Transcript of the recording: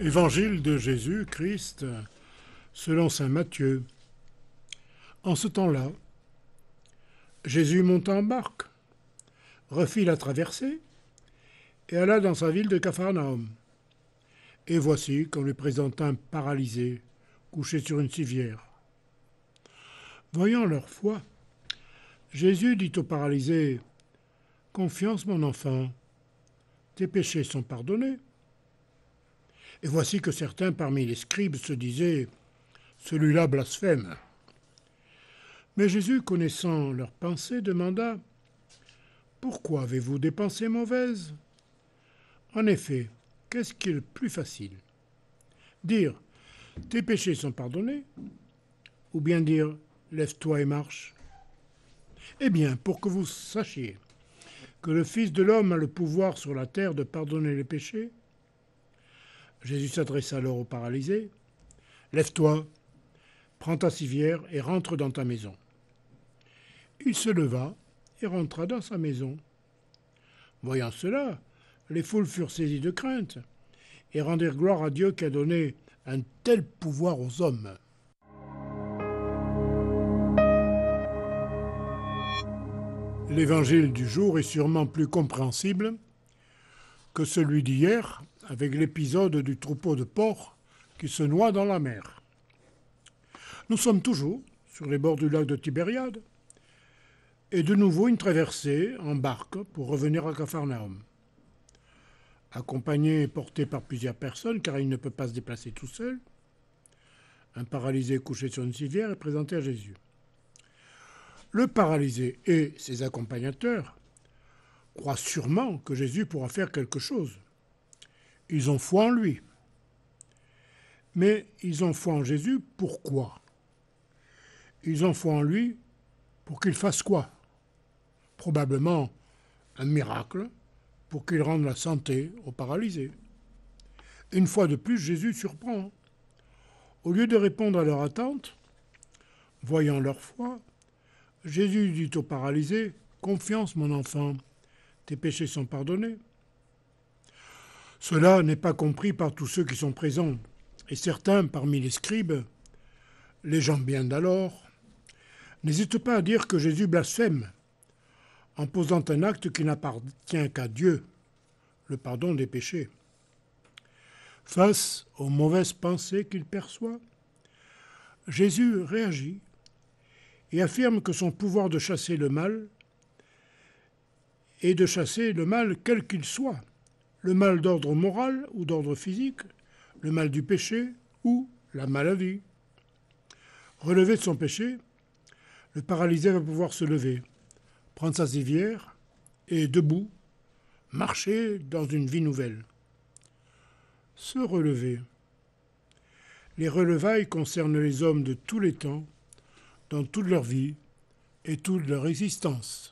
Évangile de Jésus-Christ selon Saint Matthieu. En ce temps-là, Jésus monta en barque, refit la traversée et alla dans sa ville de Capharnaüm. Et voici qu'on lui présenta un paralysé couché sur une civière. Voyant leur foi, Jésus dit au paralysé Confiance, mon enfant, tes péchés sont pardonnés. Et voici que certains parmi les scribes se disaient Celui-là blasphème. Mais Jésus, connaissant leurs pensées, demanda Pourquoi avez-vous des pensées mauvaises En effet, qu'est-ce qui est le plus facile Dire Tes péchés sont pardonnés Ou bien dire Lève-toi et marche Eh bien, pour que vous sachiez que le Fils de l'homme a le pouvoir sur la terre de pardonner les péchés, Jésus s'adressa alors au paralysé. Lève-toi, prends ta civière et rentre dans ta maison. Il se leva et rentra dans sa maison. Voyant cela, les foules furent saisies de crainte et rendirent gloire à Dieu qui a donné un tel pouvoir aux hommes. L'évangile du jour est sûrement plus compréhensible que celui d'hier avec l'épisode du troupeau de porcs qui se noie dans la mer. Nous sommes toujours sur les bords du lac de Tibériade et de nouveau une traversée en barque pour revenir à Capharnaüm. Accompagné et porté par plusieurs personnes car il ne peut pas se déplacer tout seul, un paralysé couché sur une civière est présenté à Jésus. Le paralysé et ses accompagnateurs croient sûrement que Jésus pourra faire quelque chose. Ils ont foi en lui. Mais ils ont foi en Jésus, pourquoi? Ils ont foi en lui pour qu'il fasse quoi? Probablement un miracle pour qu'il rende la santé aux paralysés. Une fois de plus, Jésus surprend. Au lieu de répondre à leur attente, voyant leur foi, Jésus dit aux paralysés, Confiance mon enfant, tes péchés sont pardonnés. Cela n'est pas compris par tous ceux qui sont présents, et certains parmi les scribes, les gens bien d'alors, n'hésitent pas à dire que Jésus blasphème en posant un acte qui n'appartient qu'à Dieu, le pardon des péchés. Face aux mauvaises pensées qu'il perçoit, Jésus réagit et affirme que son pouvoir de chasser le mal est de chasser le mal quel qu'il soit, le mal d'ordre moral ou d'ordre physique, le mal du péché ou la maladie. Relevé de son péché, le paralysé va pouvoir se lever, prendre sa civière et, debout, marcher dans une vie nouvelle. Se relever. Les relevailles concernent les hommes de tous les temps, dans toute leur vie et toute leur existence.